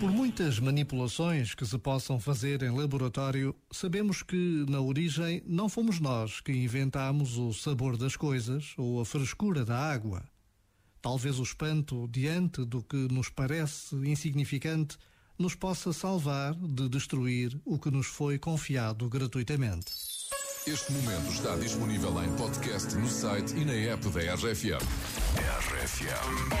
Por muitas manipulações que se possam fazer em laboratório, sabemos que, na origem, não fomos nós que inventámos o sabor das coisas ou a frescura da água. Talvez o espanto diante do que nos parece insignificante nos possa salvar de destruir o que nos foi confiado gratuitamente. Este momento está disponível em podcast no site e na app da RFM. RFM.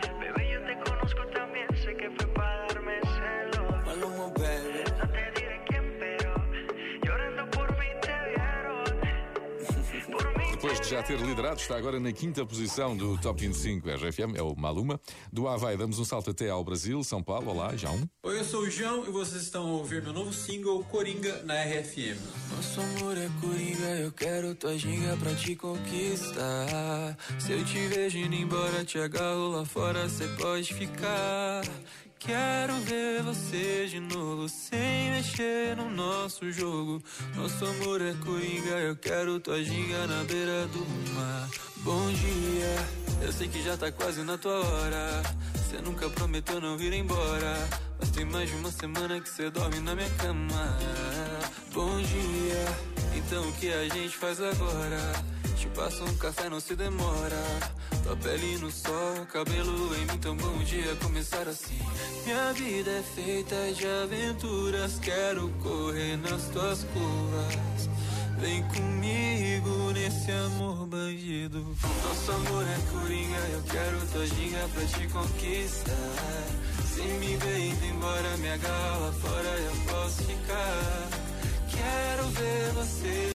Baby. Depois de já ter liderado, está agora na quinta posição do Top 25 RFM, é o Maluma. Do Havaí damos um salto até ao Brasil, São Paulo. Olá, João. Oi, eu sou o João e vocês estão a ouvir meu novo single Coringa na RFM. Nosso amor é coringa, eu quero tua ginga pra te conquistar. Se eu te vejo indo embora, te agarro lá fora, cê pode ficar. Quero ver você de novo, sem mexer no nosso jogo. Nosso amor é coringa, eu quero tua ginga na beira do mar. Bom dia, eu sei que já tá quase na tua hora. Cê nunca prometeu não vir embora. Mas tem mais de uma semana que cê dorme na minha cama. Bom dia, então o que a gente faz agora? Te passo um café, não se demora. Tua pele no sol, cabelo em mim, tão bom dia começar assim. Minha vida é feita de aventuras, quero correr nas tuas curvas. Vem comigo nesse amor bandido. Nosso amor é coringa, eu quero tua ginga pra te conquistar. Se me ver indo embora, agarra lá fora, eu posso ficar. Quero ver você